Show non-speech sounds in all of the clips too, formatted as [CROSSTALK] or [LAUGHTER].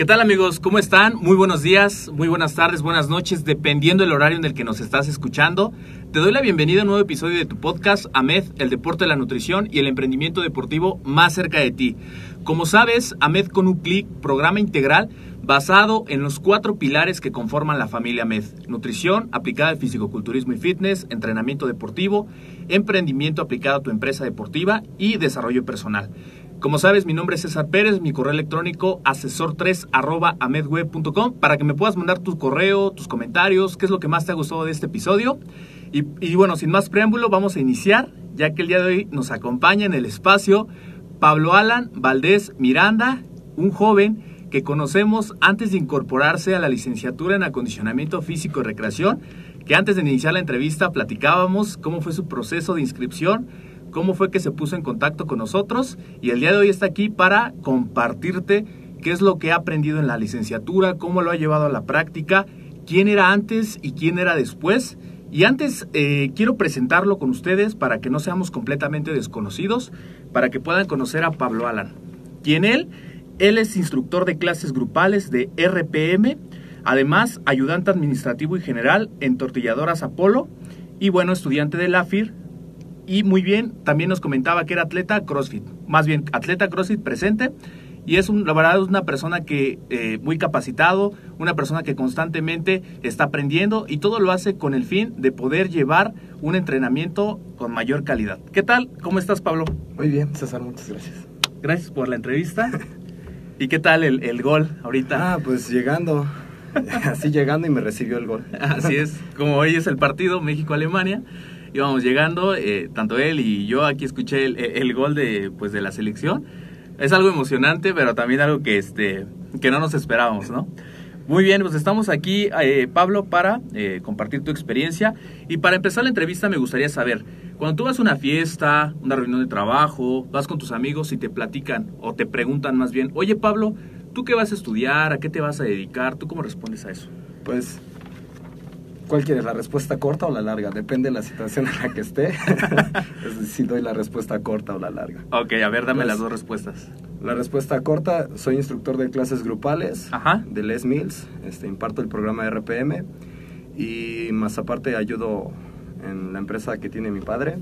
¿Qué tal amigos? ¿Cómo están? Muy buenos días, muy buenas tardes, buenas noches, dependiendo del horario en el que nos estás escuchando. Te doy la bienvenida a un nuevo episodio de tu podcast AMED, el deporte de la nutrición y el emprendimiento deportivo más cerca de ti. Como sabes, AMED con un clic, programa integral basado en los cuatro pilares que conforman la familia AMED. Nutrición aplicada al fisicoculturismo y fitness, entrenamiento deportivo, emprendimiento aplicado a tu empresa deportiva y desarrollo personal. Como sabes, mi nombre es César Pérez, mi correo electrónico asesor3 amedweb.com para que me puedas mandar tu correo, tus comentarios, qué es lo que más te ha gustado de este episodio. Y, y, bueno, sin más preámbulo, vamos a iniciar, ya que el día de hoy nos acompaña en el espacio Pablo Alan Valdés Miranda, un joven que conocemos antes de incorporarse a la licenciatura en acondicionamiento físico y recreación, que antes de iniciar la entrevista platicábamos cómo fue su proceso de inscripción cómo fue que se puso en contacto con nosotros y el día de hoy está aquí para compartirte qué es lo que ha aprendido en la licenciatura, cómo lo ha llevado a la práctica, quién era antes y quién era después. Y antes eh, quiero presentarlo con ustedes para que no seamos completamente desconocidos, para que puedan conocer a Pablo Alan. Quien él, él es instructor de clases grupales de RPM, además ayudante administrativo y general en Tortilladoras Apolo y bueno, estudiante de la AFIR, y muy bien, también nos comentaba que era atleta CrossFit, más bien atleta CrossFit presente. Y es un, la verdad es una persona que eh, muy capacitado, una persona que constantemente está aprendiendo y todo lo hace con el fin de poder llevar un entrenamiento con mayor calidad. ¿Qué tal? ¿Cómo estás, Pablo? Muy bien, César, muchas gracias. Gracias por la entrevista. ¿Y qué tal el, el gol ahorita? Ah, pues llegando, [LAUGHS] así llegando y me recibió el gol. Así es, como hoy es el partido México-Alemania íbamos llegando, eh, tanto él y yo aquí escuché el, el, gol de, pues, de la selección. Es algo emocionante, pero también algo que, este, que no nos esperábamos, ¿no? Muy bien, pues estamos aquí, eh, Pablo, para eh, compartir tu experiencia. Y para empezar la entrevista me gustaría saber, cuando tú vas a una fiesta, una reunión de trabajo, vas con tus amigos y te platican o te preguntan más bien, oye Pablo, ¿tú qué vas a estudiar? ¿A qué te vas a dedicar? ¿Tú cómo respondes a eso? Pues ¿Cuál quieres, la respuesta corta o la larga? Depende de la situación en la que esté. [LAUGHS] es si doy la respuesta corta o la larga. Ok, a ver, dame pues, las dos respuestas. La respuesta corta, soy instructor de clases grupales Ajá. de Les Mills, este, imparto el programa de RPM y más aparte ayudo en la empresa que tiene mi padre.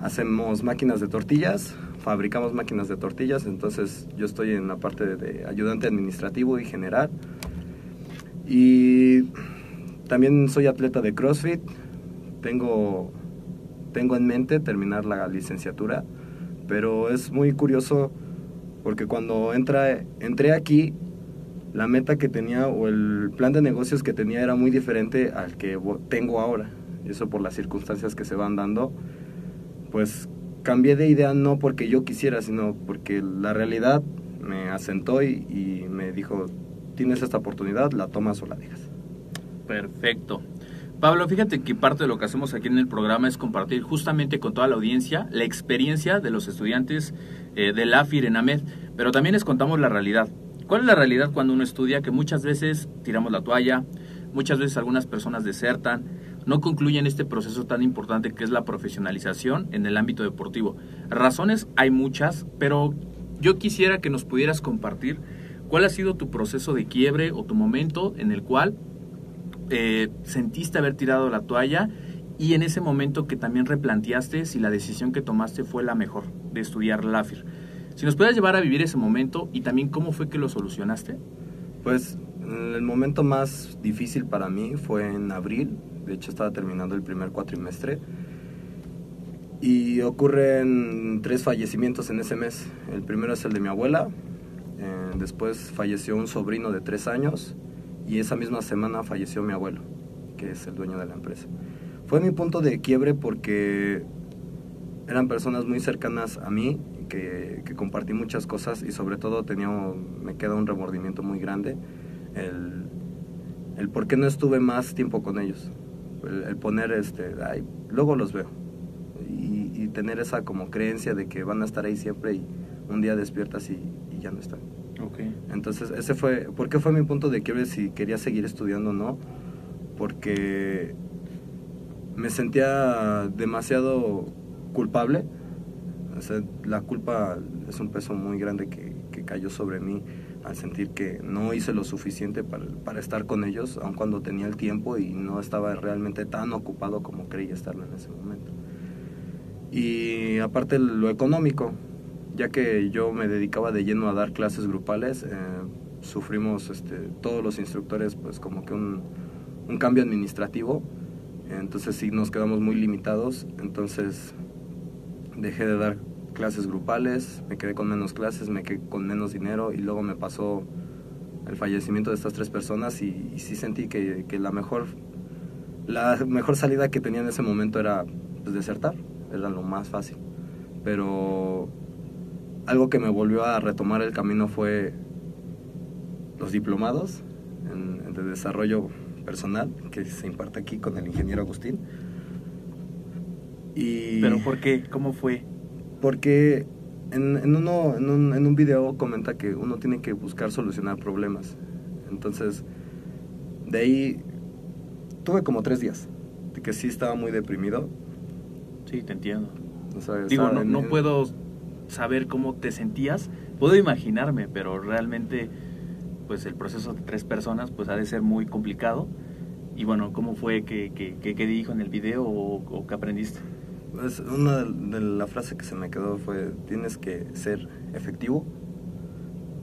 Hacemos máquinas de tortillas, fabricamos máquinas de tortillas, entonces yo estoy en la parte de ayudante administrativo y general. Y también soy atleta de CrossFit. Tengo, tengo en mente terminar la licenciatura, pero es muy curioso porque cuando entra, entré aquí, la meta que tenía o el plan de negocios que tenía era muy diferente al que tengo ahora. Eso por las circunstancias que se van dando, pues cambié de idea no porque yo quisiera, sino porque la realidad me asentó y me dijo, tienes esta oportunidad, la tomas o la dejas. Perfecto. Pablo, fíjate que parte de lo que hacemos aquí en el programa es compartir justamente con toda la audiencia la experiencia de los estudiantes eh, del AFIR en AMED, pero también les contamos la realidad. ¿Cuál es la realidad cuando uno estudia? Que muchas veces tiramos la toalla, muchas veces algunas personas desertan, no concluyen este proceso tan importante que es la profesionalización en el ámbito deportivo. Razones hay muchas, pero yo quisiera que nos pudieras compartir cuál ha sido tu proceso de quiebre o tu momento en el cual eh, sentiste haber tirado la toalla y en ese momento que también replanteaste si la decisión que tomaste fue la mejor de estudiar LAFIR. Si nos puedes llevar a vivir ese momento y también cómo fue que lo solucionaste. Pues el momento más difícil para mí fue en abril, de hecho estaba terminando el primer cuatrimestre y ocurren tres fallecimientos en ese mes. El primero es el de mi abuela, eh, después falleció un sobrino de tres años y esa misma semana falleció mi abuelo, que es el dueño de la empresa. Fue mi punto de quiebre porque eran personas muy cercanas a mí, que, que compartí muchas cosas y sobre todo tenía, me queda un remordimiento muy grande, el, el por qué no estuve más tiempo con ellos, el, poner, este, ay, luego los veo y, tener esa como creencia de que van a estar ahí siempre y un día despiertas y, y ya no están. Okay. Entonces, ese fue, ¿por qué fue mi punto de quiebre si quería seguir estudiando o no? Porque me sentía demasiado culpable. O sea, la culpa es un peso muy grande que, cayó sobre mí al sentir que no hice lo suficiente para, para, estar con ellos, aun cuando tenía el tiempo y no estaba realmente tan ocupado como creía estarlo en ese momento. Y aparte lo económico, ya que yo me dedicaba de lleno a dar clases grupales, eh, sufrimos este, todos los instructores pues como que un, cambio administrativo, entonces sí nos quedamos muy limitados, entonces dejé de dar clases grupales, me quedé con menos clases, me quedé con menos dinero y luego me pasó el fallecimiento de estas tres personas y, y sí sentí que, que, la mejor la mejor salida que tenía en ese momento era pues, desertar, era lo más fácil, pero algo que me volvió a retomar el camino fue los diplomados en, en de desarrollo personal que se imparte aquí con el ingeniero Agustín. Y ¿Pero por qué? ¿Cómo fue? Porque en, en uno, en, un, en un video comenta que uno tiene que buscar solucionar problemas. Entonces, de ahí tuve como tres días, de que sí estaba muy deprimido. Sí, te entiendo. O sea, Digo, no puedo saber cómo te sentías. Puedo imaginarme, pero realmente pues el proceso de tres personas pues ha de ser muy complicado. Y bueno, ¿cómo fue que, que, que, que dijo en el video o, o aprendiste? Pues una de la frase que se me quedó fue, tienes que ser efectivo,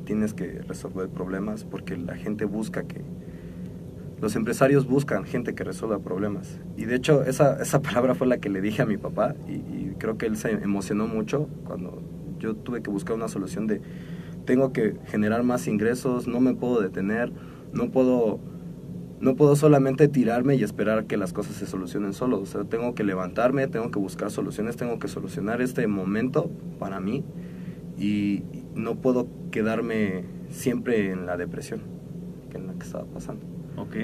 tienes que resolver problemas porque la gente busca que... Los empresarios buscan gente que resuelva problemas. Y de hecho esa, esa [LAUGHS] palabra fue la que le dije a mi papá y, y creo que él se emocionó mucho cuando yo tuve que buscar una solución de tengo que generar más ingresos, no me puedo detener, no puedo no puedo solamente tirarme y esperar que las cosas se solucionen solo, o sea, tengo que levantarme, tengo que buscar soluciones, tengo que solucionar este momento para mí y no puedo quedarme siempre en la depresión que en la que estaba pasando. Ok.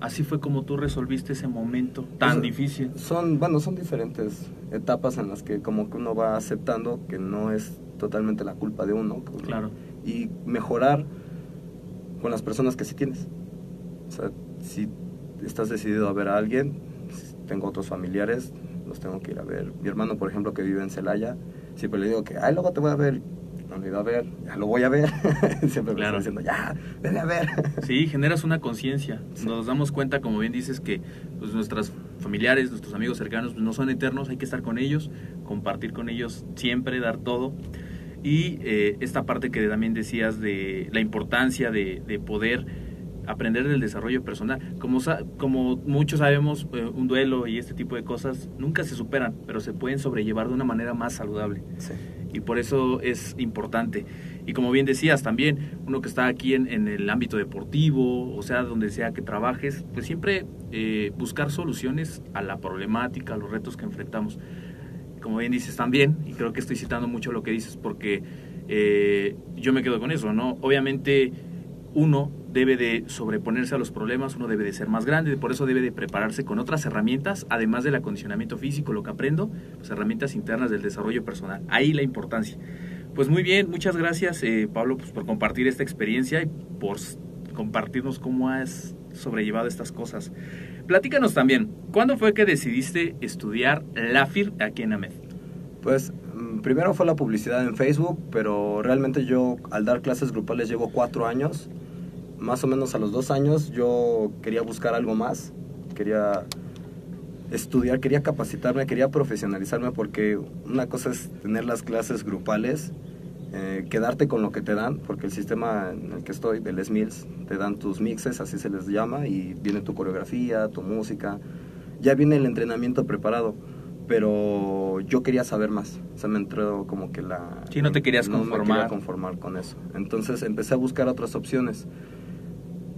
Así fue como tú resolviste ese momento tan Pues, difícil. Son, bueno, son diferentes etapas en las que como que uno va aceptando que no es totalmente la culpa de uno. uno- Claro. Y mejorar con las personas que sí tienes. O sea, si estás decidido a ver a alguien, tengo otros familiares, los tengo que ir a ver. Mi hermano, por ejemplo, que vive en Celaya, siempre le digo que, ay, luego te voy a ver. A ver, ya lo voy a ver. [LAUGHS] siempre me Claro. diciendo, ya, vete a ver. Sí, generas una conciencia. Sí. Nos damos cuenta, como bien dices, que pues, nuestros familiares, nuestros amigos cercanos pues, no son eternos, hay que estar con ellos, compartir con ellos siempre, dar todo. Y eh, esta parte que también decías de la importancia de, de poder aprender del desarrollo personal. Como, como muchos sabemos, eh, un duelo y este tipo de cosas nunca se superan, pero se pueden sobrellevar de una manera más saludable Sí. y por eso es importante. Y como bien decías también, uno que está aquí en, en el ámbito deportivo, o sea, donde sea que trabajes, pues siempre eh, buscar soluciones a la problemática, a los retos que enfrentamos. Como bien dices también, y creo que estoy citando mucho lo que dices porque eh, yo me quedo con eso, ¿no? Obviamente uno debe de sobreponerse a los problemas, uno debe de ser más grande, por eso debe de prepararse con otras herramientas, además del acondicionamiento físico, lo que aprendo, pues herramientas internas del desarrollo personal. Ahí la importancia. Pues muy bien, muchas gracias eh, Pablo pues, por compartir esta experiencia y por compartirnos cómo has sobrellevado estas cosas. Platícanos también, ¿cuándo fue que decidiste estudiar LAFIR aquí en AMED? Pues mm, primero fue la publicidad en Facebook, pero realmente yo al dar clases grupales llevo cuatro años. Más o menos a los dos años yo quería buscar algo más, quería estudiar, quería capacitarme, quería profesionalizarme porque una cosa es tener las clases grupales, eh, quedarte con lo que te dan, porque el sistema en el que estoy, del SMILS, te dan tus mixes, así se les llama, y viene tu coreografía, tu música, ya viene el entrenamiento preparado, pero yo quería saber más, o sea, me entró como que la... Sí, no te querías no me conformar. quería conformar con eso, entonces empecé a buscar otras opciones.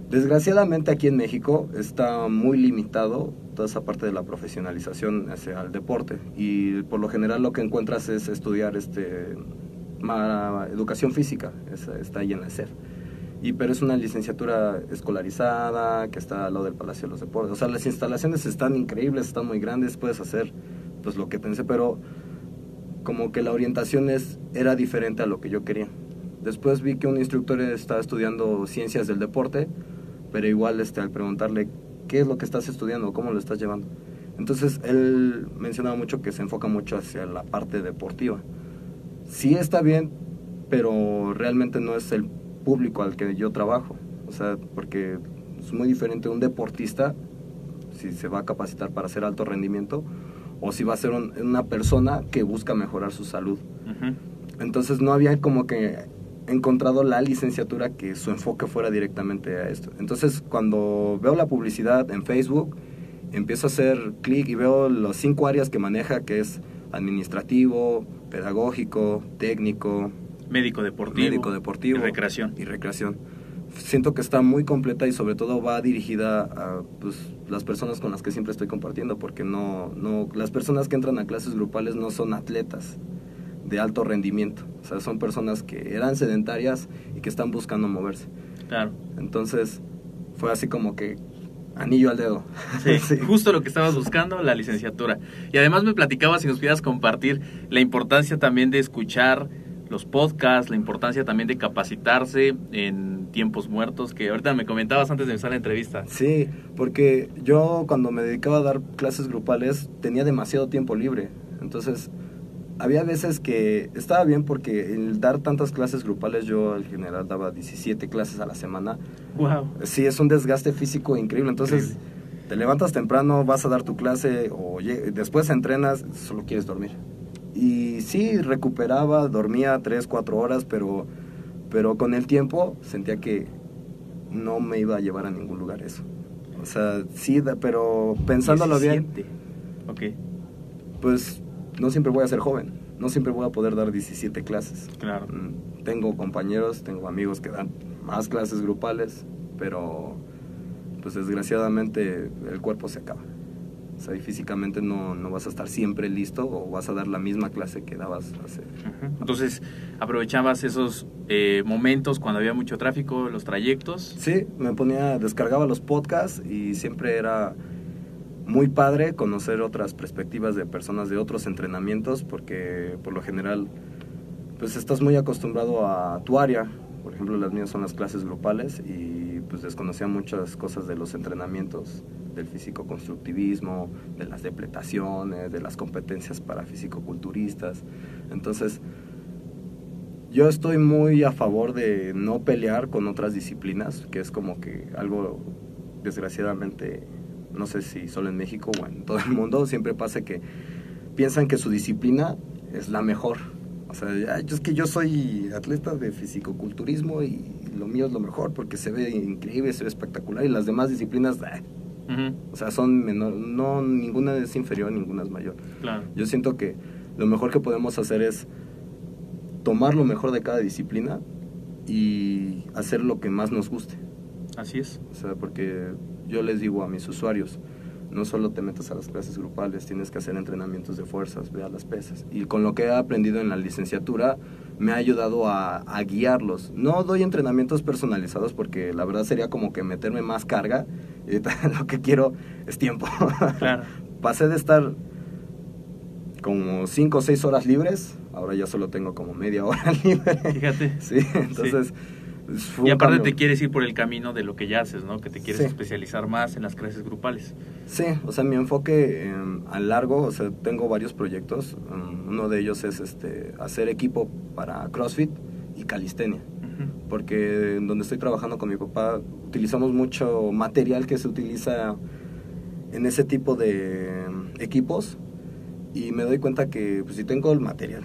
Desgraciadamente aquí en México está muy limitado toda esa parte de la profesionalización hacia el deporte y por lo general lo que encuentras es estudiar este educación física, está ahí en la SED. Y pero es una licenciatura escolarizada que está al lado del Palacio de los Deportes. O sea, las instalaciones están increíbles, están muy grandes, puedes hacer pues lo que pensé, pero como que la orientación es, era diferente a lo que yo quería. Después vi que un instructor estaba estudiando ciencias del deporte, pero igual este, al preguntarle qué es lo que estás estudiando, cómo lo estás llevando. Entonces él mencionaba mucho que se enfoca mucho hacia la parte deportiva. Sí está bien, pero realmente no es el público al que yo trabajo. O sea, porque es muy diferente un deportista, si se va a capacitar para hacer alto rendimiento, o si va a ser un- una persona que busca mejorar su salud. Entonces no había como que encontrado la licenciatura que su enfoque fuera directamente a esto. Entonces cuando veo la publicidad en Facebook, empiezo a hacer clic y veo las cinco áreas que maneja, que es administrativo, pedagógico, técnico, Médico deportivo. médico deportivo y recreación. y recreación. Siento que está muy completa y sobre todo va dirigida a pues, las personas con las que siempre estoy compartiendo, porque no, no, las personas que entran a clases grupales no son atletas de alto rendimiento, o sea, son personas que eran sedentarias y que están buscando moverse. Claro. Entonces fue así como que anillo al dedo. Sí, [LAUGHS] Sí. justo lo que estabas buscando, la licenciatura. Y además me platicabas si nos pudieras compartir la importancia también de escuchar los podcasts, la importancia también de capacitarse en tiempos muertos, que ahorita me comentabas antes de empezar la entrevista. Sí, porque yo cuando me dedicaba a dar clases grupales tenía demasiado tiempo libre. Entonces, había veces que estaba bien porque el dar tantas clases grupales, yo en general daba 17 clases a la semana. Wow. Sí, es un desgaste físico increíble. Entonces, Increíble. te levantas temprano, vas a dar tu clase o después entrenas, solo quieres dormir. Y sí, recuperaba, dormía 3, 4 horas, pero, pero con el tiempo sentía que no me iba a llevar a ningún lugar eso. O sea, sí, pero pensándolo bien, 17. Ok, pues no siempre voy a ser joven, no siempre voy a poder dar 17 clases. claro. Mm, Tengo compañeros, tengo amigos que dan más clases grupales, pero pues desgraciadamente el cuerpo se acaba. O sea, y físicamente no, no vas a estar siempre listo o vas a dar la misma clase que dabas hace... Entonces, aprovechabas esos eh, momentos cuando había mucho tráfico, los trayectos. Sí, me ponía, descargaba los podcasts y siempre era muy padre conocer otras perspectivas de personas de otros entrenamientos porque por lo general pues estás muy acostumbrado a tu área. Por ejemplo, las mías son las clases grupales y pues desconocía muchas cosas de los entrenamientos del físico-constructivismo, de las depletaciones, de las competencias para físico-culturistas. Entonces, yo estoy muy a favor de no pelear con otras disciplinas, que es como que algo, desgraciadamente, no sé si solo en México o en todo el mundo, siempre pasa que piensan que su disciplina es la mejor. O sea, "Ay, es que yo soy atleta de fisicoculturismo y lo mío es lo mejor porque se ve increíble, se ve espectacular y las demás disciplinas. Ujú, o sea, son menor, no, ninguna es inferior, ninguna es mayor. Claro. Yo siento que lo mejor que podemos hacer es tomar lo mejor de cada disciplina y hacer lo que más nos guste. Así es. O sea, porque yo les digo a mis usuarios, no solo te metes a las clases grupales, tienes que hacer entrenamientos de fuerzas, ve a las pesas. Y con lo que he aprendido en la licenciatura, me ha ayudado a, a guiarlos. No doy entrenamientos personalizados porque la verdad sería como que meterme más carga. Y [LAUGHS] lo que quiero es tiempo. Claro. [LAUGHS] Pasé de estar como 5 o 6 horas libres, ahora ya solo tengo como media hora [LAUGHS] libre. Fíjate. Sí, entonces... fue Y aparte cambio. te quieres ir por el camino de lo que ya haces, ¿no? Que te quieres Sí. especializar más en las clases grupales. Sí, o sea, mi enfoque eh, a largo, o sea, tengo varios proyectos. Um, uno de ellos es este hacer equipo para CrossFit y calistenia. Porque en donde estoy trabajando con mi papá utilizamos mucho material que se utiliza en ese tipo de mm, equipos y me doy cuenta que pues, si tengo el material,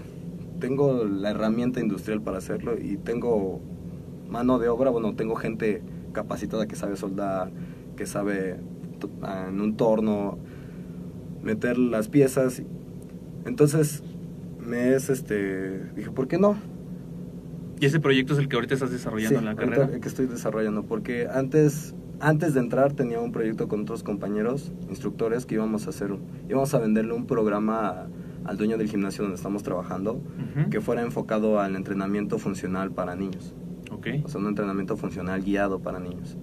tengo la herramienta industrial para hacerlo y tengo mano de obra, bueno, tengo gente capacitada que sabe soldar, que sabe en un torno meter las piezas. Entonces me es este dije, ¿por qué no? ¿Y ese proyecto es el que ahorita estás desarrollando Sí, en la carrera? el que estoy desarrollando, porque antes, antes de entrar tenía un proyecto con otros compañeros, instructores, que íbamos a hacer, íbamos a venderle un programa a- al dueño del gimnasio donde estamos trabajando, que fuera enfocado al entrenamiento funcional para niños, Ok. o sea, un entrenamiento funcional guiado para niños.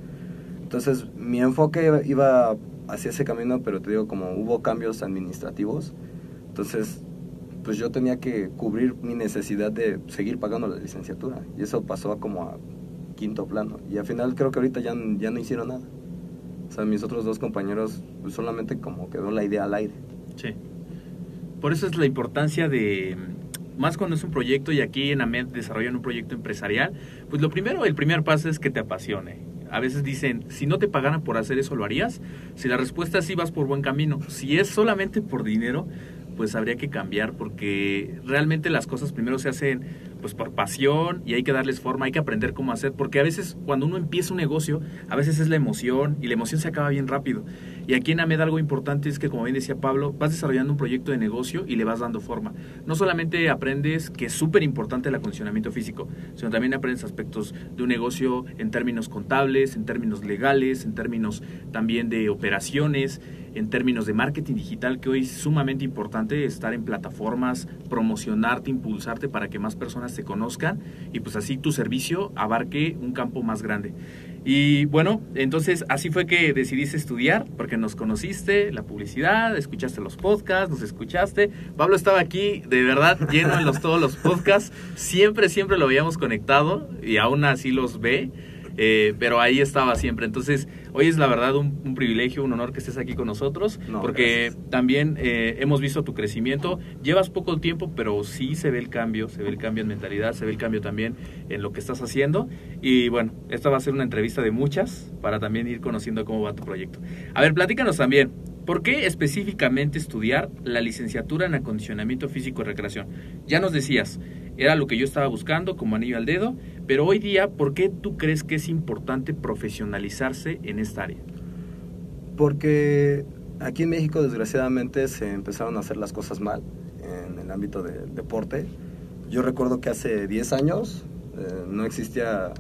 Entonces, mi enfoque iba- hacia ese camino, pero te digo, como hubo cambios administrativos, entonces, pues yo tenía que cubrir mi necesidad de seguir pagando la licenciatura. Y eso pasó a como a quinto plano. Y al final creo que ahorita ya, ya no hicieron nada. O sea, mis otros dos compañeros pues, solamente como quedó la idea al aire. Sí. Por eso es la importancia de, más cuando es un proyecto y aquí en AMED desarrollan un proyecto empresarial, pues lo primero, el primer paso es que te apasione. A veces dicen, si no te pagaran por hacer eso, ¿lo harías? Si la respuesta es sí, vas por buen camino. Si es solamente por dinero, pues habría que cambiar porque realmente las cosas primero se hacen pues por pasión y hay que darles forma, hay que aprender cómo hacer, porque a veces cuando uno empieza un negocio, a veces es la emoción y la emoción se acaba bien rápido. Y aquí en AMED algo importante es que, como bien decía Pablo, vas desarrollando un proyecto de negocio y le vas dando forma. No solamente aprendes que es súper importante el acondicionamiento físico, sino también aprendes aspectos de un negocio en términos contables, en términos legales, en términos también de operaciones, en términos de marketing digital, que hoy es sumamente importante estar en plataformas, promocionarte, impulsarte para que más personas te conozcan y pues así tu servicio abarque un campo más grande. Y bueno, entonces así fue que decidiste estudiar, porque nos conociste, la publicidad, escuchaste los podcasts, nos escuchaste. Pablo estaba aquí, de verdad, lleno en los, todos los podcasts. Siempre, siempre lo habíamos conectado y aún así los ve. eh, pero ahí estaba siempre. Entonces, hoy es la verdad un, un privilegio, un honor que estés aquí con nosotros, No, porque gracias. también eh, hemos visto tu crecimiento. Llevas poco tiempo, pero sí se ve el cambio, se ve el cambio en mentalidad, se ve el cambio también en lo que estás haciendo. Y bueno, esta va a ser una entrevista de muchas para también ir conociendo cómo va tu proyecto. A ver, platícanos también. ¿Por qué específicamente estudiar la licenciatura en acondicionamiento físico y recreación? Ya nos decías, era lo que yo estaba buscando como anillo al dedo, pero hoy día, ¿por qué tú crees que es importante profesionalizarse en esta área? Porque aquí en México desgraciadamente se empezaron a hacer las cosas mal en el ámbito del deporte. Yo recuerdo que hace 10 años eh, no existía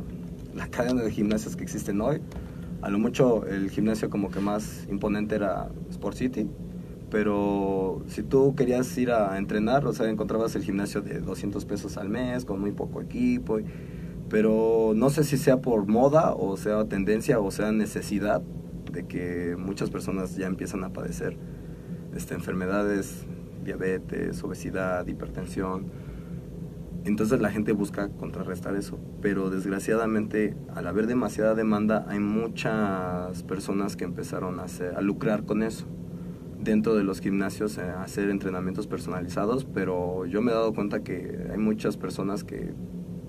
la cadena de gimnasios que existen hoy. A lo mucho el gimnasio como que más imponente era Sport City. Pero si tú querías ir a entrenar, o sea, encontrabas el gimnasio de 200 pesos al mes, con muy poco equipo. pero no sé si sea por moda, o sea tendencia, o sea necesidad de que muchas personas ya empiezan a padecer este, enfermedades, diabetes, obesidad, hipertensión. Entonces la gente busca contrarrestar eso, pero desgraciadamente al haber demasiada demanda hay muchas personas que empezaron a, hacer, a lucrar con eso dentro de los gimnasios hacer entrenamientos personalizados, pero yo me he dado cuenta que hay muchas personas que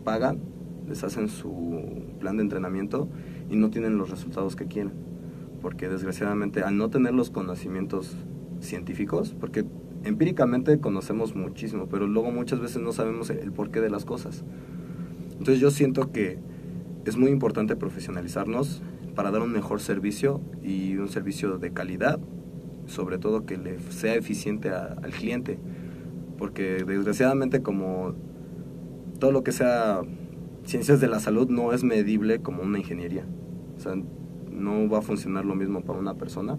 pagan, les hacen su plan de entrenamiento y no tienen los resultados que quieren, porque desgraciadamente al no tener los conocimientos científicos, porque empíricamente conocemos muchísimo, pero luego muchas veces no sabemos el porqué de las cosas. Entonces yo siento que es muy importante profesionalizarnos para dar un mejor servicio y un servicio de calidad, sobre todo que le sea eficiente a- al cliente, porque desgraciadamente como todo lo que sea ciencias de la salud no es medible como una ingeniería. O sea, no va a funcionar lo mismo para una persona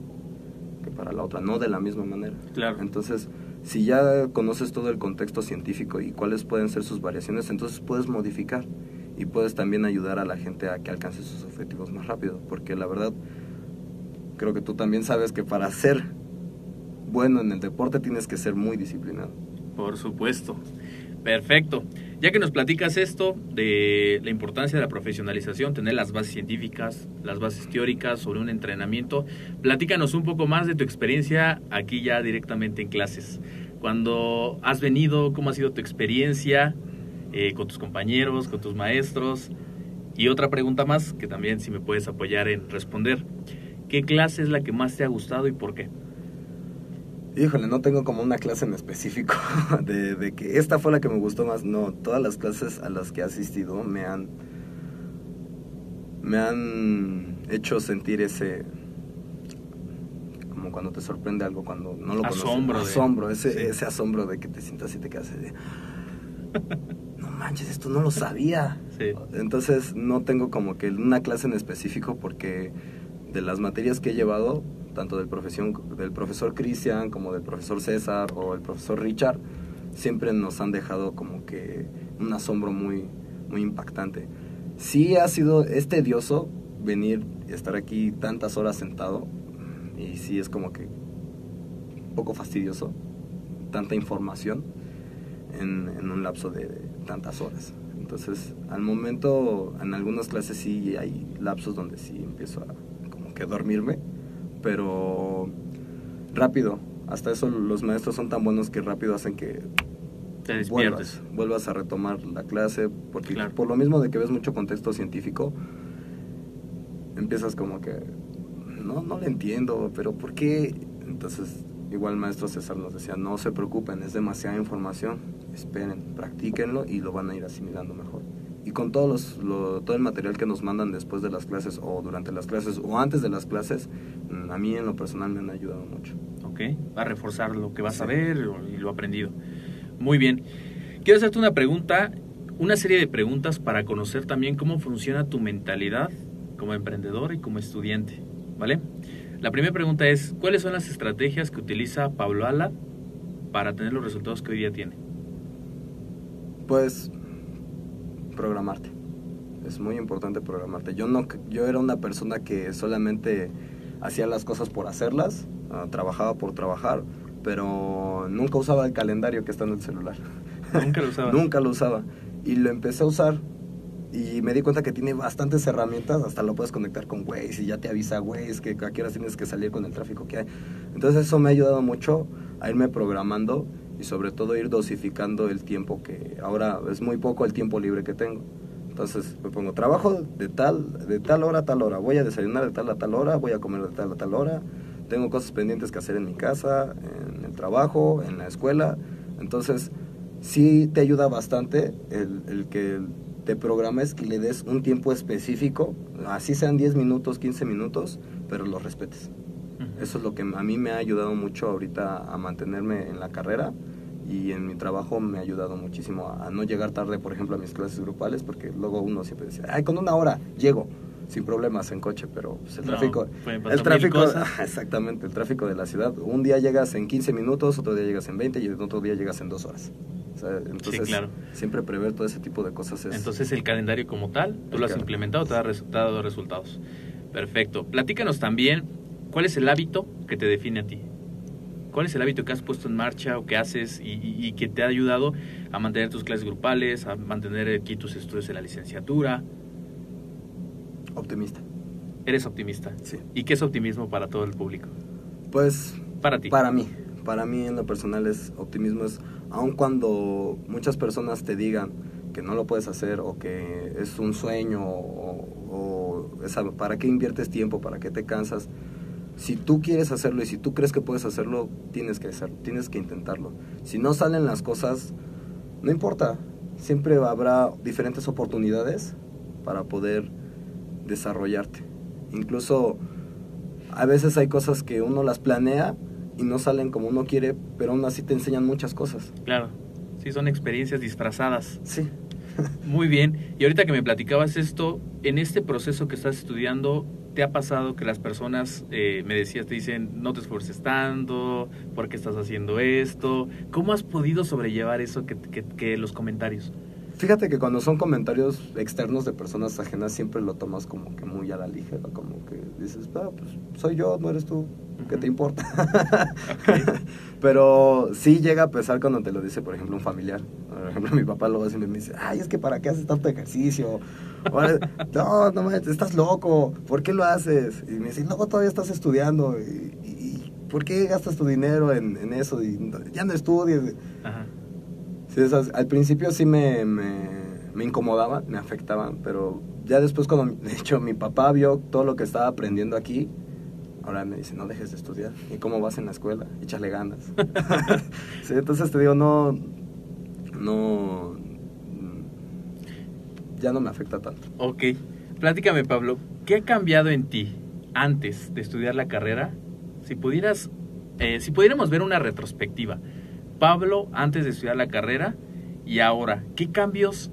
que para la otra, no de la misma manera. Claro. Entonces, si ya conoces todo el contexto científico y cuáles pueden ser sus variaciones, entonces puedes modificar y puedes también ayudar a la gente a que alcance sus objetivos más rápido, porque la verdad creo que tú también sabes que para ser bueno en el deporte tienes que ser muy disciplinado. Por supuesto. Perfecto. Ya que nos platicas esto de la importancia de la profesionalización, tener las bases científicas, las bases teóricas sobre un entrenamiento, platícanos un poco más de tu experiencia aquí ya directamente en clases. Cuando has venido, cómo ha sido tu experiencia eh, con tus compañeros, con tus maestros. Y otra pregunta más que también si me puedes apoyar en responder. ¿Qué clase es la que más te ha gustado y por qué? Híjole, no tengo como una clase en específico [LAUGHS] de, de, que esta fue la que me gustó más. No, todas las clases a las que he asistido me han me han hecho sentir ese como cuando te sorprende algo cuando no lo asombro conoces. Asombro, ese, sí. ese asombro de que te sientas y te quedas de [LAUGHS] no manches, esto no lo sabía. Sí. Entonces no tengo como que una clase en específico porque de las materias que he llevado tanto del, profesión, del profesor Cristian como del profesor César o el profesor Richard, siempre nos han dejado como que un asombro muy, muy impactante. Sí ha sido, es tedioso venir y estar aquí tantas horas sentado y sí es como que poco fastidioso, tanta información en, un lapso de, tantas horas. Entonces, al momento, en algunas clases sí hay lapsos donde sí empiezo a que dormirme, pero rápido. Hasta eso los maestros son tan buenos que rápido hacen que te vuelvas, vuelvas a retomar la clase, porque claro. por lo mismo de que ves mucho contexto científico, empiezas como que, no, no le entiendo, pero ¿por qué? Entonces, igual el maestro César nos decía, no se preocupen, es demasiada información, esperen, practíquenlo y lo van a ir asimilando mejor y con todos los, lo, todo el material que nos mandan después de las clases o durante las clases o antes de las clases, mm, a mí en lo personal me han ayudado mucho. Ok, va a reforzar lo que vas sí. a ver y lo aprendido. Muy bien. Quiero hacerte una pregunta, una serie de preguntas para conocer también cómo funciona tu mentalidad como emprendedor y como estudiante, ¿vale? La primera pregunta es, ¿cuáles son las estrategias que utiliza Pablo Ala para tener los resultados que hoy día tiene? Pues programarte. Es muy importante programarte. Yo no yo era una persona que solamente hacía las cosas por hacerlas, uh, trabajaba por trabajar, pero nunca usaba el calendario que está en el celular. Nunca lo [LAUGHS] usaba. nunca lo usaba. Y lo empecé a usar y me di cuenta que tiene bastantes herramientas, hasta lo puedes conectar con Waze y ya te avisa Waze que a qué horas tienes que salir con el tráfico que hay. Entonces eso me ha ayudado mucho a irme programando y sobre todo ir dosificando el tiempo que ahora es muy poco el tiempo libre que tengo. Entonces me pongo trabajo de tal, de tal hora a tal hora, voy a desayunar de tal a tal hora, voy a comer de tal a tal hora, tengo cosas pendientes que hacer en mi casa, en el trabajo, en la escuela. Entonces sí te ayuda bastante el, el que te programes y le des un tiempo específico, así sean 10 minutos, 15 minutos, pero lo respetes. Eso es lo que a mí me ha ayudado mucho ahorita a mantenerme en la carrera y en mi trabajo me ha ayudado muchísimo a, no llegar tarde, por ejemplo, a mis clases grupales, porque luego uno siempre dice, ay, con una hora llego sin problemas en coche, pero pues, el No, tráfico, el tráfico, [LAUGHS] exactamente, el tráfico de la ciudad. Un día llegas en 15 minutos, otro día llegas en 20 y otro día llegas en dos horas. O sea, entonces, claro. siempre prever todo ese tipo de cosas es... Entonces el calendario como tal, tú lo has implementado, te ha dado resultados. Perfecto. Platícanos también cuál es el hábito que te define a ti. ¿Cuál es el hábito que has puesto en marcha o que haces y, y- y que te ha ayudado a mantener tus clases grupales, a mantener aquí tus estudios en la licenciatura? optimista. Eres optimista. Sí. ¿Y qué es optimismo para todo el público? Pues Para ti. Para mí, para mí en lo personal es optimismo es aun cuando muchas personas te digan que no lo puedes hacer o que es un sueño o, o esa- para qué inviertes tiempo, para qué te cansas. Si tú quieres hacerlo y si tú crees que puedes hacerlo, tienes que hacerlo, tienes que intentarlo. Si no salen las cosas, no importa, siempre habrá diferentes oportunidades para poder desarrollarte. Incluso a veces hay cosas que uno las planea y no salen como uno quiere, pero aún así te enseñan muchas cosas. Claro. Sí, son experiencias disfrazadas. Sí. [LAUGHS] Muy bien. Y ahorita que me platicabas esto, en este proceso que estás estudiando, te ha pasado que las personas, eh, me decías, te dicen, no te esfuerces tanto, ¿por qué estás haciendo esto? ¿Cómo has podido sobrellevar eso que, los comentarios? Fíjate que cuando son comentarios externos de personas ajenas siempre lo tomas como que muy a la ligera, como que dices, ah, pues soy yo, no eres tú, ¿qué te importa? Pero sí llega a pesar cuando te lo dice, por ejemplo, un familiar. Por ejemplo, mi papá luego siempre me dice, ay, es que para qué haces tanto ejercicio. Ahora, no, no manches, estás loco, ¿por qué lo haces? Y me dice, luego todavía estás estudiando, y, ¿por qué gastas tu dinero en, en eso? Y no- ya no estudies. Ajá. Sí, esas- al principio sí me, me, me incomodaban, me afectaban, pero ya después cuando, de hecho, mi papá vio todo lo que estaba aprendiendo aquí, ahora me dice, no dejes de estudiar. ¿Y cómo vas en la escuela? Échale ganas. [LAUGHS] sí, entonces te digo, no, no, mm, ya no me afecta tanto. Ok. Platícame, Pablo, ¿qué ha cambiado en ti antes de estudiar la carrera? Si pudieras, eh, si pudiéramos ver una retrospectiva, Pablo antes de estudiar la carrera y ahora, ¿qué cambios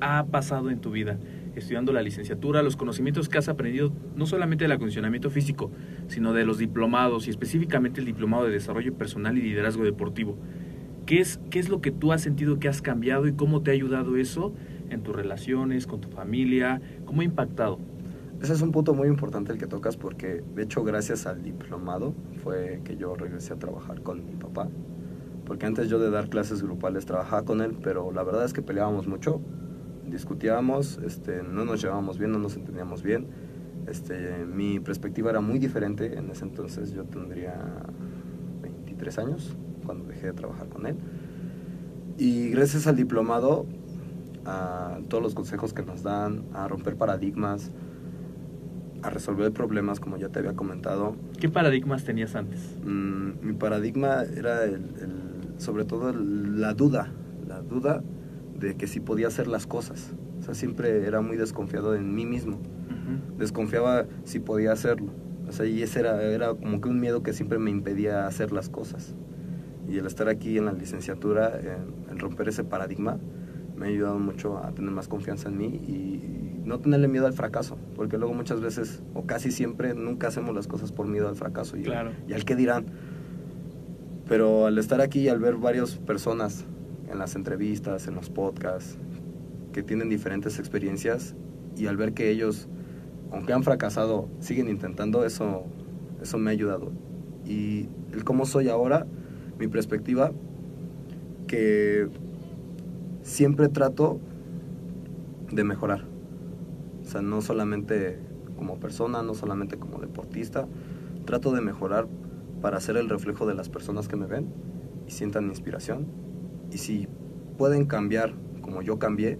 ha pasado en tu vida? Estudiando la licenciatura, los conocimientos que has aprendido, no solamente del acondicionamiento físico, sino de los diplomados y específicamente el diplomado de desarrollo personal y liderazgo deportivo. ¿Qué es, ¿Qué es lo que tú has sentido que has cambiado y cómo te ha ayudado eso en tus relaciones, con tu familia? ¿Cómo ha impactado? Ese es un punto muy importante el que tocas porque, de hecho, gracias al diplomado fue que yo regresé a trabajar con mi papá. Porque antes yo de dar clases grupales trabajaba con él, pero la verdad es que peleábamos mucho, discutíamos, este, no nos llevábamos bien, no nos entendíamos bien. Este, mi perspectiva era muy diferente, en ese entonces yo tendría 23 años cuando dejé de trabajar con él. Y gracias al diplomado, a todos los consejos que nos dan, a romper paradigmas, a resolver problemas, como ya te había comentado. ¿Qué paradigmas tenías antes? Mm, mi paradigma era el, el- sobre todo el- la duda, la duda de que si podía hacer las cosas. O sea, siempre era muy desconfiado en mí mismo. Desconfiaba si podía hacerlo. O sea, y ese era, era como que un miedo que siempre me impedía hacer las cosas. Y el estar aquí en la licenciatura, en- el romper ese paradigma, me ha ayudado mucho a tener más confianza en mí y no tenerle miedo al fracaso, porque luego muchas veces, o casi siempre, nunca hacemos las cosas por miedo al fracaso y, Claro. y al qué dirán. Pero al estar aquí y al ver varias personas en las entrevistas, en los podcasts, que tienen diferentes experiencias y al ver que ellos, aunque han fracasado, siguen intentando, eso, eso me ha ayudado. Y el cómo soy ahora, mi perspectiva, que siempre trato de mejorar. O sea, no solamente como persona, no solamente como deportista, trato de mejorar para ser el reflejo de las personas que me ven y sientan inspiración. Y si pueden cambiar como yo cambié,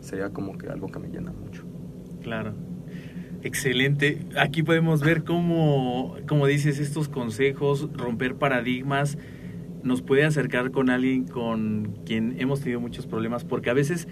sería como que algo que me llena mucho. Claro. Excelente. Aquí podemos ver cómo, como dices, estos consejos, romper paradigmas, nos puede acercar con alguien con quien hemos tenido muchos problemas, porque a veces,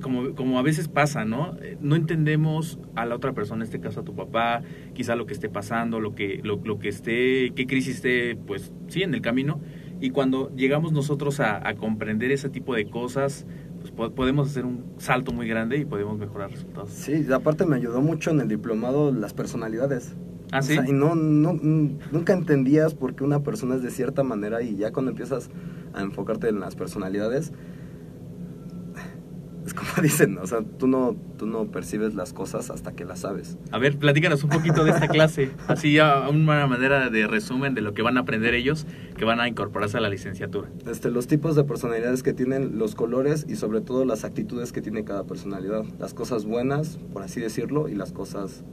como, como a veces pasa, ¿no? No entendemos a la otra persona, en este caso a tu papá, quizá lo que esté pasando, lo que, lo, lo que esté, qué crisis esté, pues sí, en el camino. Y cuando llegamos nosotros a, a comprender ese tipo de cosas, pues po- podemos hacer un salto muy grande y podemos mejorar resultados. Sí, aparte me ayudó mucho en el diplomado las personalidades. ¿Ah, O sí? sea, y no, no, nunca entendías por qué una persona es de cierta manera y ya cuando empiezas a enfocarte en las personalidades, es como [LAUGHS] dicen, o sea, tú no, tú no percibes las cosas hasta que las sabes. A ver, platícanos un poquito de esta [LAUGHS] clase, así a una manera de resumen de lo que van a aprender ellos, que van a incorporarse a la licenciatura. Este, los tipos de personalidades que tienen, los colores y sobre todo las actitudes que tiene cada personalidad. Las cosas buenas, por así decirlo, y las cosas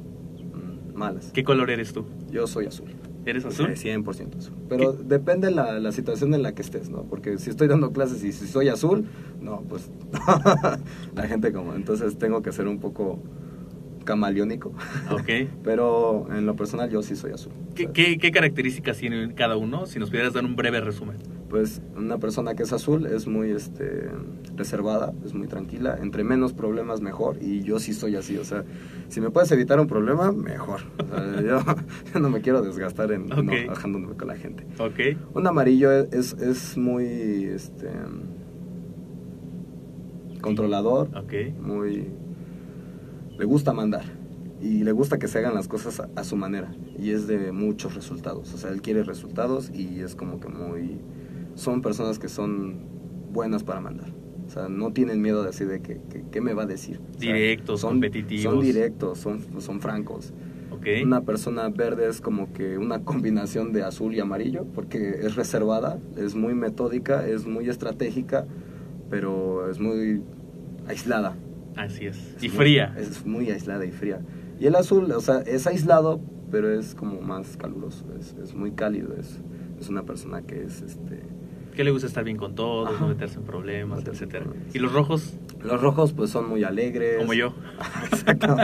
mm, malas. ¿Qué color eres tú? Yo soy azul. ¿Eres azul? Sí, 100% azul. Pero depende la, la situación en la que estés, ¿no? Porque si estoy dando clases y si soy azul, no, pues [LAUGHS] la gente como... Entonces tengo que ser un poco camaleónico. Ok. [LAUGHS] Pero en lo personal yo sí soy azul. ¿Qué, qué, qué características tiene cada uno? Si nos pudieras dar un breve resumen. Pues una persona que es azul es muy este, reservada, es muy tranquila. Entre menos problemas, mejor. Y yo sí soy así. O sea, si me puedes evitar un problema, mejor. O sea, [LAUGHS] yo, yo no me quiero desgastar en Ok. enojándome con la gente. Un amarillo es, es muy este, controlador, muy... Le gusta mandar. y le gusta que se hagan las cosas a, a su manera y es de muchos resultados. O sea, él quiere resultados y es como que muy... Son personas que son buenas para mandar. O sea, no tienen miedo de decir de que, que- qué me va a decir. O sea, Directos, son, competitivos. Son directos, son, son francos. Ok. Una persona verde es como que una combinación de azul y amarillo, porque es reservada, es muy metódica, es muy estratégica, pero es muy aislada. Así es. Es Y muy- fría. Es muy aislada y fría. Y el azul, o sea, es aislado, pero es como más caluroso, es, es muy cálido, es, es una persona que es, este... Que le gusta estar bien con todos, no meterse en problemas, Meterse en etcétera. problemas. ¿Y los rojos? Los rojos pues son muy alegres. Como yo. [LAUGHS] Exacto.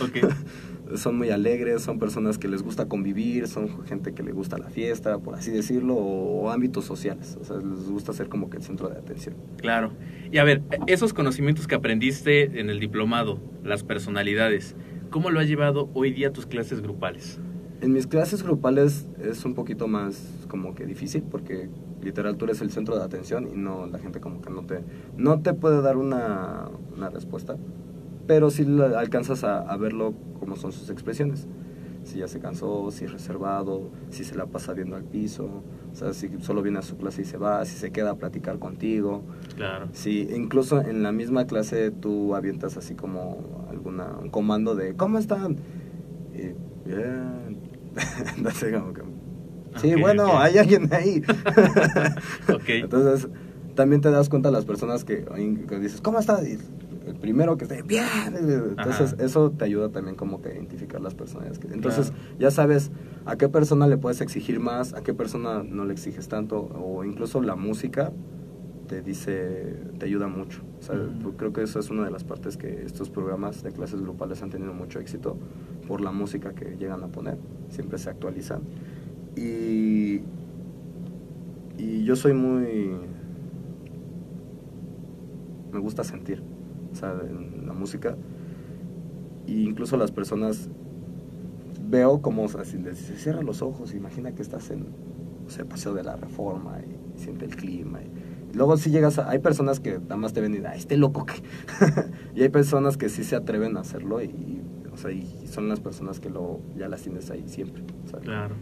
Ok. Son muy alegres, son personas que les gusta convivir, son gente que le gusta la fiesta, por así decirlo, o, ámbitos sociales. O sea, les gusta ser como que el centro de atención. Claro. Y a ver, esos conocimientos que aprendiste en el diplomado, las personalidades, ¿cómo lo has llevado hoy día a tus clases grupales? En mis clases grupales es un poquito más como que difícil porque literal tú eres el centro de atención y no la gente como que no te no te puede dar una, una respuesta, pero sí la- alcanzas a, a verlo como son sus expresiones. Si ya se cansó, si es reservado, si se la pasa viendo al piso, o sea, si solo viene a su clase y se va, si se queda a platicar contigo. Claro. Sí, incluso en la misma clase tú avientas así como alguna un comando de ¿cómo están? Y bien. [LAUGHS] Entonces como que Sí, Ok, bueno, ok. hay alguien ahí. [LAUGHS] Ok. Entonces, también te das cuenta de las personas que, que dices, ¿cómo estás? Y el primero que esté, bien. Entonces, Ajá. eso te ayuda también como que a identificar las personas. Que, entonces, Claro. ya sabes a qué persona le puedes exigir más, a qué persona no le exiges tanto, o incluso la música te dice, te ayuda mucho. O sea, Ujú. creo que eso es una de las partes que estos programas de clases grupales han tenido mucho éxito por la música que llegan a poner, siempre se actualizan. Y, y yo soy muy... Me gusta sentir, o sea, en la música. E incluso las personas veo como, o sea, si les dices, cierra los ojos, imagina que estás en, no sé, Paseo de la Reforma y siente el clima. Y, luego si llegas a, hay personas que nada más te ven y, ay, este loco que... [LAUGHS] y hay personas que sí se atreven a hacerlo y, o sea, y son las personas que lo, ya las tienes ahí siempre. ¿sabes? Claro.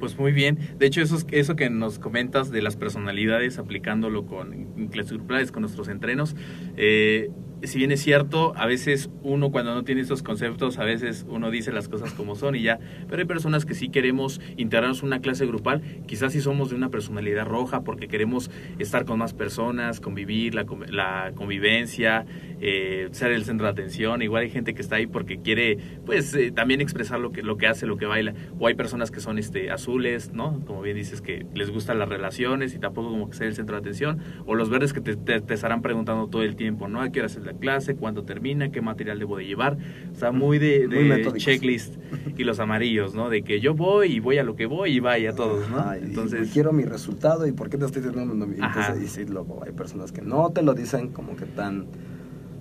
Pues muy bien. De hecho, eso, es- eso que nos comentas de las personalidades, aplicándolo con clases grupales, con nuestros entrenos, eh, si bien es cierto, a veces uno cuando no tiene esos conceptos, a veces uno dice las cosas como son y ya, pero hay personas que sí queremos integrarnos en una clase grupal, quizás si somos de una personalidad roja porque queremos estar con más personas, convivir, la, la convivencia, eh, ser el centro de atención, igual hay gente que está ahí porque quiere pues eh, también expresar lo que, lo que hace, lo que baila, o hay personas que son este azules, ¿no? Como bien dices que les gustan las relaciones y tampoco como que ser el centro de atención, o los verdes que te, te- estarán preguntando todo el tiempo, ¿no? ¿A qué hora la clase? ¿Cuándo termina? ¿Qué material debo de llevar? O sea, muy de, checklist. Y los amarillos, ¿no? De que yo voy y voy a lo que voy y vaya a todos, ¿no? Ajá, Entonces, y quiero mi resultado y por qué te estoy y Ajá. entonces y sí, luego hay personas que no te lo dicen como que tan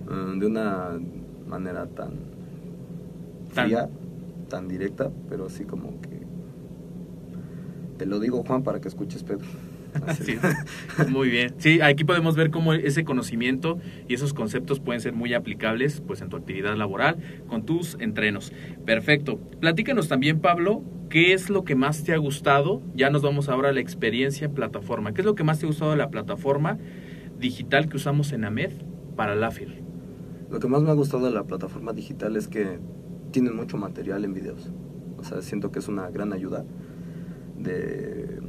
mm, de una manera tan Tan- fría tan directa pero sí como que te lo digo Juan para que escuches Pedro Así. Sí, muy bien. Sí, aquí podemos ver cómo ese conocimiento y esos conceptos pueden ser muy aplicables pues en tu actividad laboral con tus entrenos. Perfecto. Platícanos también, Pablo, qué es lo que más te ha gustado. Ya nos vamos ahora a la experiencia plataforma. ¿Qué es lo que más te ha gustado de la plataforma digital que usamos en AMED para la FIR? Lo que más me ha gustado de la plataforma digital es que tienen mucho material en videos. O sea, siento que es una gran ayuda. De...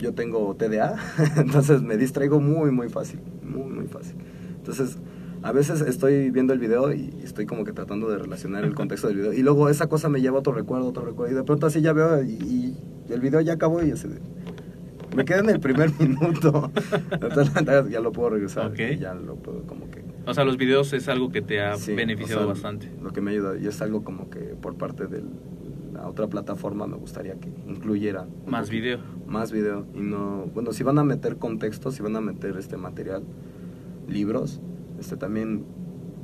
Yo tengo TDA, [LAUGHS] entonces me distraigo muy, muy fácil. Muy, muy fácil. Entonces, a veces estoy viendo el video y estoy como que tratando de relacionar el contexto del video. Y luego esa cosa me lleva a otro recuerdo, otro recuerdo. Y de pronto así ya veo y, y el video ya acabó y así de- Me quedé en el primer [LAUGHS] minuto. Entonces, ya lo puedo regresar. Ok. Y ya lo puedo como que O sea, los videos es algo que te ha Sí, beneficiado o sea, bastante. Lo que me ayuda, y es algo como que por parte de la otra plataforma me gustaría que incluyera Más poquito- video. Más video. Y no, bueno, si van a meter contexto, si van a meter este material, libros, este también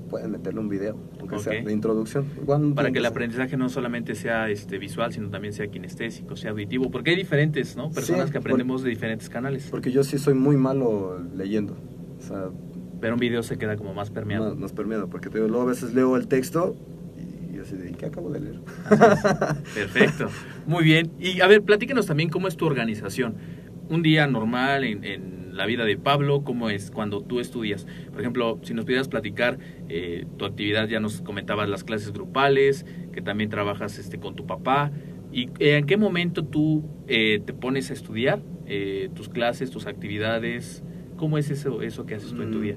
pueden meterle un video, aunque sea Ok. de introducción. Igual Para que el aprendizaje no solamente sea este visual, sino también sea kinestésico, sea auditivo, porque hay diferentes, ¿no? Personas Sí, que aprendemos de diferentes canales. Porque yo sí soy muy malo leyendo. O sea, Pero un video se queda como más permeado. más, más permeado, porque te digo, luego a veces leo el texto así de, ¿y qué acabo de leer? [LAUGHS] Perfecto. Muy bien. Y a ver, platícanos también cómo es tu organización. Un día normal en, en la vida de Pablo, cómo es cuando tú estudias. Por ejemplo, si nos pudieras platicar eh, tu actividad, ya nos comentabas las clases grupales, que también trabajas este, con tu papá. ¿Y eh, en qué momento tú eh, te pones a estudiar eh, tus clases, tus actividades? ¿Cómo es eso, eso que haces tú en tu Mm, día?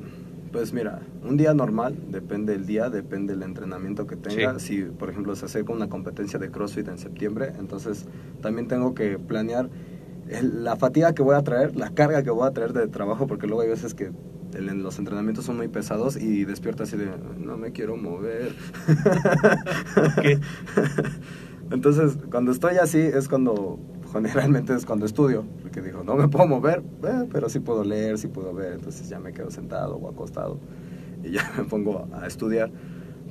Pues mira, un día normal, depende del día, depende del entrenamiento que tenga. Sí. Si, por ejemplo, se acerca una competencia de CrossFit en septiembre, entonces también tengo que planear el- la fatiga que voy a traer, la carga que voy a traer de trabajo, porque luego hay veces que el- los entrenamientos son muy pesados y despierto así de, no me quiero mover. [LAUGHS] Entonces, cuando estoy así es cuando, generalmente es cuando estudio, porque digo, no me puedo mover, eh, pero sí puedo leer, sí puedo ver, entonces ya me quedo sentado o acostado y ya [LAUGHS] me pongo a estudiar.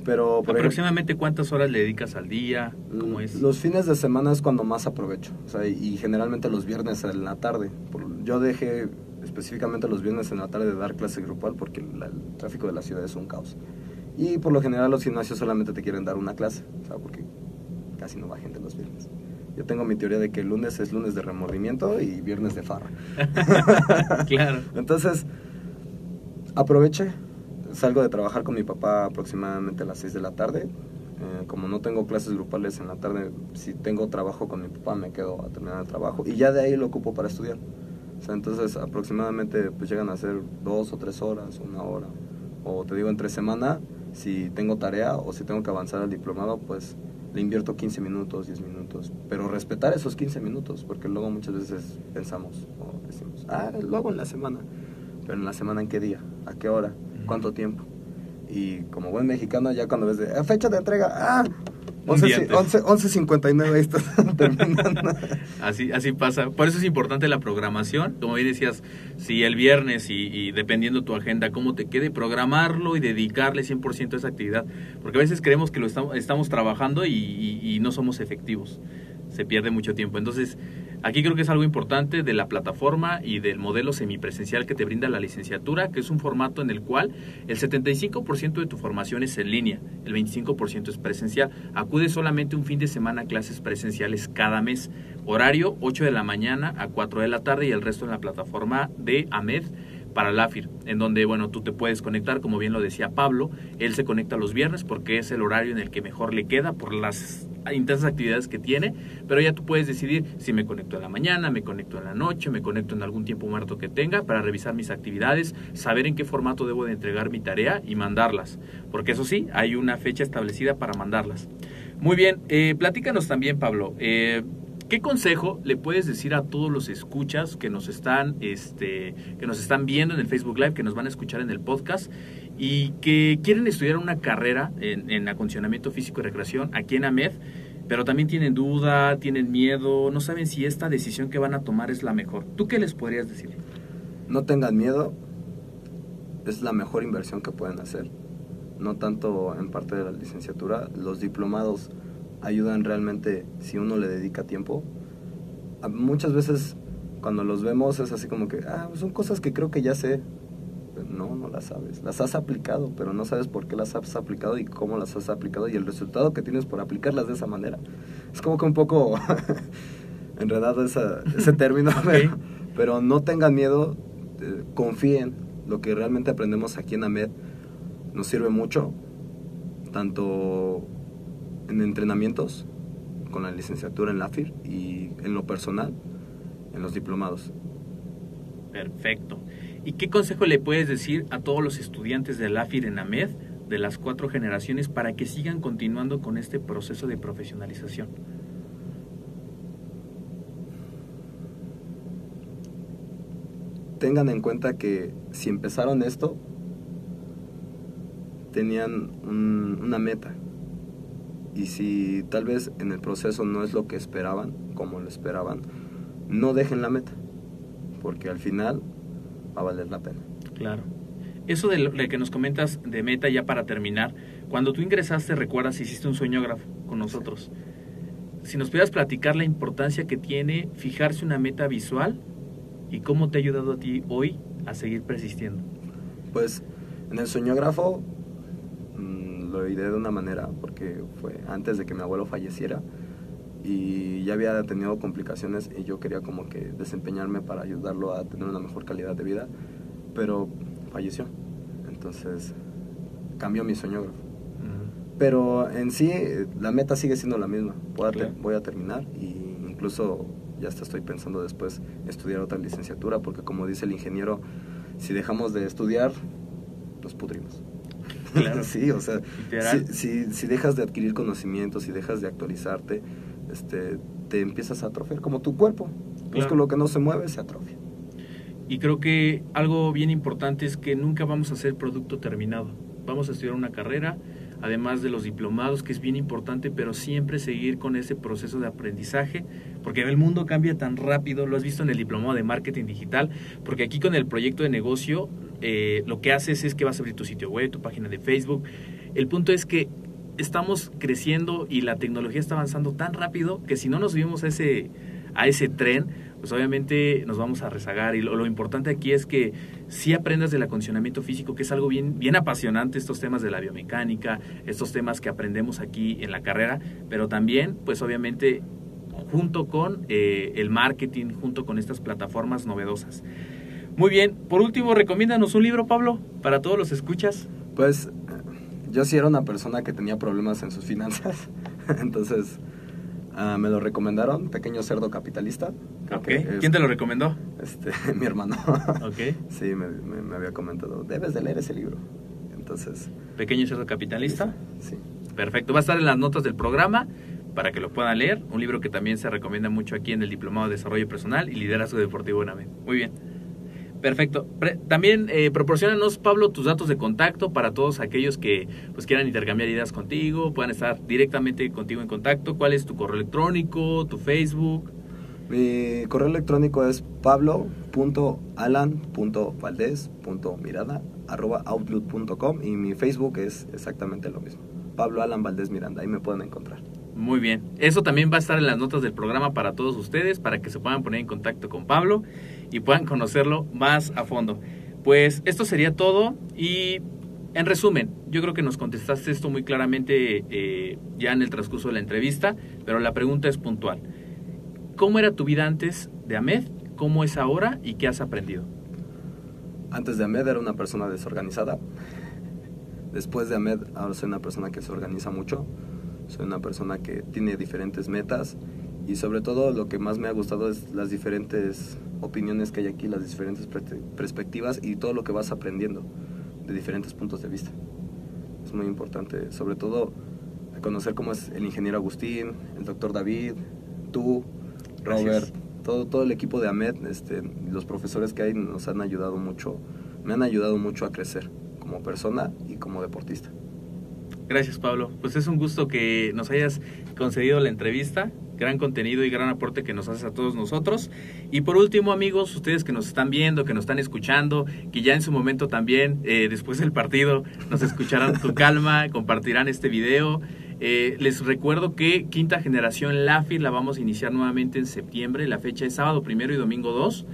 Pero, por ejemplo, ¿Aproximadamente cuántas horas le dedicas al día? ¿Cómo es? los fines de semana es cuando más aprovecho, o sea, y generalmente los viernes en la tarde. Por- Yo dejé específicamente los viernes en la tarde de dar clase grupal porque la- el tráfico de la ciudad es un caos. Y por lo general los gimnasios solamente te quieren dar una clase, o sea, porque casi no va gente los viernes. Yo tengo mi teoría de que el lunes es lunes de remordimiento y viernes de farra. [LAUGHS] claro. Entonces, aproveché, salgo de trabajar con mi papá aproximadamente a las 6 de la tarde. Eh, como no tengo clases grupales en la tarde, si tengo trabajo con mi papá me quedo a terminar el trabajo y ya de ahí lo ocupo para estudiar. O sea, entonces aproximadamente pues llegan a ser dos o tres horas, una hora. O te digo, entre semana, si tengo tarea o si tengo que avanzar al diplomado, pues le invierto 15 minutos, 10 minutos. Pero respetar esos 15 minutos, porque luego muchas veces pensamos o decimos, ah, lo hago en la semana. Pero en la semana, ¿en qué día? ¿A qué hora? ¿Cuánto tiempo? Y como buen mexicano, ya cuando ves de "Ah, fecha de entrega, ah, Un 11, día antes. 11, 11.59, ahí está [LAUGHS] terminando. Así, así pasa. Por eso es importante la programación. Como bien decías, si el viernes y, y dependiendo tu agenda, cómo te quede, programarlo y dedicarle 100% a esa actividad. Porque a veces creemos que lo estamos, estamos trabajando y, y- y no somos efectivos. Se pierde mucho tiempo. Entonces, aquí creo que es algo importante de la plataforma y del modelo semipresencial que te brinda la licenciatura, que es un formato en el cual el 75% de tu formación es en línea, el 25% es presencial. Acude solamente un fin de semana a clases presenciales cada mes. Horario 8 de la mañana a 4 de la tarde y el resto en la plataforma de AMED para la AFIR, en donde, bueno, tú te puedes conectar, como bien lo decía Pablo, él se conecta los viernes porque es el horario en el que mejor le queda por las intensas actividades que tiene, pero ya tú puedes decidir si me conecto en la mañana, me conecto en la noche, me conecto en algún tiempo muerto que tenga para revisar mis actividades, saber en qué formato debo de entregar mi tarea y mandarlas, porque eso sí, hay una fecha establecida para mandarlas. Muy bien, eh, platícanos también, Pablo, eh, ¿Qué consejo le puedes decir a todos los escuchas que nos están, este, que nos están viendo en el Facebook Live, que nos van a escuchar en el podcast y que quieren estudiar una carrera en, en acondicionamiento físico y recreación aquí en AMED, pero también tienen duda, tienen miedo, no saben si esta decisión que van a tomar es la mejor? ¿Tú qué les podrías decir? No tengan miedo, es la mejor inversión que pueden hacer. No tanto en parte de la licenciatura, los diplomados ayudan realmente si uno le dedica tiempo. Muchas veces cuando los vemos es así como que, ah, son cosas que creo que ya sé. No, no las sabes. Las has aplicado, pero no sabes por qué las has aplicado y cómo las has aplicado y el resultado que tienes por aplicarlas de esa manera. Es como que un poco [LAUGHS] enredado esa- ese término, [LAUGHS] pero, pero no tengan miedo, eh, confíen. Lo que realmente aprendemos aquí en AMED nos sirve mucho, tanto en entrenamientos, con la licenciatura en la AFIR y en lo personal, en los diplomados. Perfecto. ¿Y qué consejo le puedes decir a todos los estudiantes de la AFIR en AMED de las cuatro generaciones para que sigan continuando con este proceso de profesionalización? Tengan en cuenta que si empezaron esto, tenían un- una meta. Y si tal vez en el proceso no es lo que esperaban, como lo esperaban, no dejen la meta, porque al final va a valer la pena. Claro. Eso de lo que nos comentas de meta ya para terminar, cuando tú ingresaste, recuerdas, hiciste un sueñógrafo con nosotros. Si nos pudieras platicar la importancia que tiene fijarse una meta visual y cómo te ha ayudado a ti hoy a seguir persistiendo. Pues en el sueñógrafo mm, lo ideé de una manera, que fue antes de que mi abuelo falleciera y ya había tenido complicaciones y yo quería como que desempeñarme para ayudarlo a tener una mejor calidad de vida, pero falleció. Entonces cambió mi sueño. Pero en sí la meta sigue siendo la misma. Voy a, Claro. voy a terminar y incluso ya hasta estoy pensando después estudiar otra licenciatura porque como dice el ingeniero, si dejamos de estudiar, nos pudrimos. [LAUGHS] Claro. sí, o sea, si, si, si dejas de adquirir conocimientos, si dejas de actualizarte, este, te empiezas a atrofiar como tu cuerpo. Claro. Músculo que no se mueve se atrofia. Y creo que algo bien importante es que nunca vamos a ser producto terminado. Vamos a estudiar una carrera, además de los diplomados, que es bien importante, pero siempre seguir con ese proceso de aprendizaje, porque el mundo cambia tan rápido, lo has visto en el diplomado de marketing digital, porque aquí con el proyecto de negocio, eh, lo que haces es que vas a abrir tu sitio web, tu página de Facebook. El punto es que estamos creciendo y la tecnología está avanzando tan rápido que si no nos subimos a ese, a ese tren, pues obviamente nos vamos a rezagar. Y lo, importante aquí es que sí aprendas del acondicionamiento físico, que es algo bien, bien apasionante, estos temas de la biomecánica, estos temas que aprendemos aquí en la carrera, pero también, pues obviamente, junto con eh, el marketing, junto con estas plataformas novedosas. Muy bien, por último, recomiéndanos un libro, Pablo, para todos los escuchas. Pues yo sí era una persona que tenía problemas en sus finanzas, [LAUGHS] entonces ah, me lo recomendaron, Pequeño Cerdo Capitalista. Es, ¿Quién te lo recomendó? Este, [LAUGHS] mi hermano. Ok. Sí, me, me- me había comentado, debes de leer ese libro. Entonces, Pequeño Cerdo Capitalista. sí. Perfecto, va a estar en las notas del programa para que lo puedan leer. Un libro que también se recomienda mucho aquí en el Diplomado de Desarrollo Personal y Liderazgo Deportivo en AME. Muy bien. Perfecto. También eh, proporcionanos, Pablo, tus datos de contacto para todos aquellos que pues quieran intercambiar ideas contigo, puedan estar directamente contigo en contacto. ¿Cuál es tu correo electrónico, tu Facebook? Mi correo electrónico es pablo.alan.valdez.mirada.outlook.com y mi Facebook es exactamente lo mismo. Pablo Alan Valdés Miranda, ahí me pueden encontrar. Muy bien. Eso también va a estar en las notas del programa para todos ustedes, para que se puedan poner en contacto con Pablo y puedan conocerlo más a fondo. Pues esto sería todo y en resumen, yo creo que nos contestaste esto muy claramente eh, ya en el transcurso de la entrevista, pero la pregunta es puntual. ¿Cómo era tu vida antes de AMED? ¿Cómo es ahora y qué has aprendido? Antes de Ahmed era una persona desorganizada. Después de Ahmed ahora soy una persona que se organiza mucho. Soy una persona que tiene diferentes metas y sobre todo lo que más me ha gustado es las diferentes opiniones que hay aquí, las diferentes perspectivas y todo lo que vas aprendiendo de diferentes puntos de vista. Es muy importante, sobre todo conocer cómo es el ingeniero Agustín, el doctor David, tú, Gracias. Robert, todo, todo el equipo de AMED, este, los profesores que hay nos han ayudado mucho, me han ayudado mucho a crecer como persona y como deportista. Gracias, Pablo. Pues es un gusto que nos hayas concedido la entrevista. Gran contenido y gran aporte que nos haces a todos nosotros. Y por último, amigos, ustedes que nos están viendo, que nos están escuchando, que ya en su momento también, eh, después del partido, nos escucharán con calma, [LAUGHS] compartirán este video. Eh, les recuerdo que Quinta Generación LAFI la vamos a iniciar nuevamente en septiembre. La fecha es sábado primero y domingo 2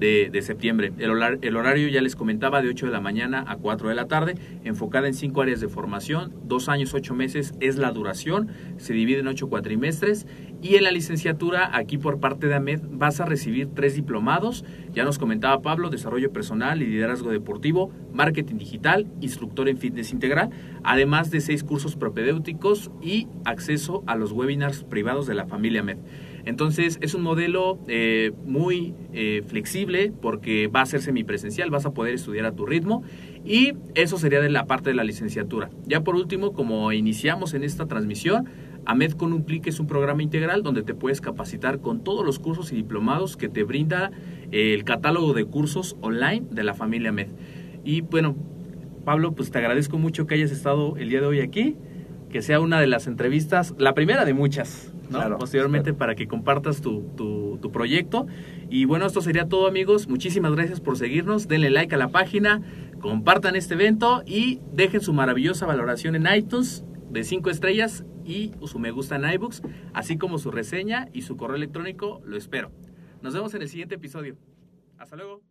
de, septiembre. El horario ya les comentaba de 8 de la mañana a 4 de la tarde, enfocada en cinco áreas de formación, dos años, ocho meses es la duración, se divide en ocho cuatrimestres y en la licenciatura aquí por parte de AMED vas a recibir tres diplomados, ya nos comentaba Pablo, desarrollo personal y liderazgo deportivo, marketing digital, instructor en fitness integral, además de seis cursos propedéuticos y acceso a los webinars privados de la familia AMED. Entonces es un modelo eh, muy eh, flexible porque va a ser semipresencial, vas a poder estudiar a tu ritmo y eso sería de la parte de la licenciatura. Ya por último, como iniciamos en esta transmisión, AMED con un clic es un programa integral donde te puedes capacitar con todos los cursos y diplomados que te brinda eh, el catálogo de cursos online de la familia AMED. Y bueno, Pablo, pues te agradezco mucho que hayas estado el día de hoy aquí, que sea una de las entrevistas, la primera de muchas, ¿no? Claro, posteriormente para que compartas tu, tu, tu proyecto. Y bueno, esto sería todo amigos. Muchísimas gracias por seguirnos. Denle like a la página, compartan este evento y dejen su maravillosa valoración en iTunes de 5 estrellas y su me gusta en iBooks, así como su reseña y su correo electrónico. Lo espero. Nos vemos en el siguiente episodio. Hasta luego.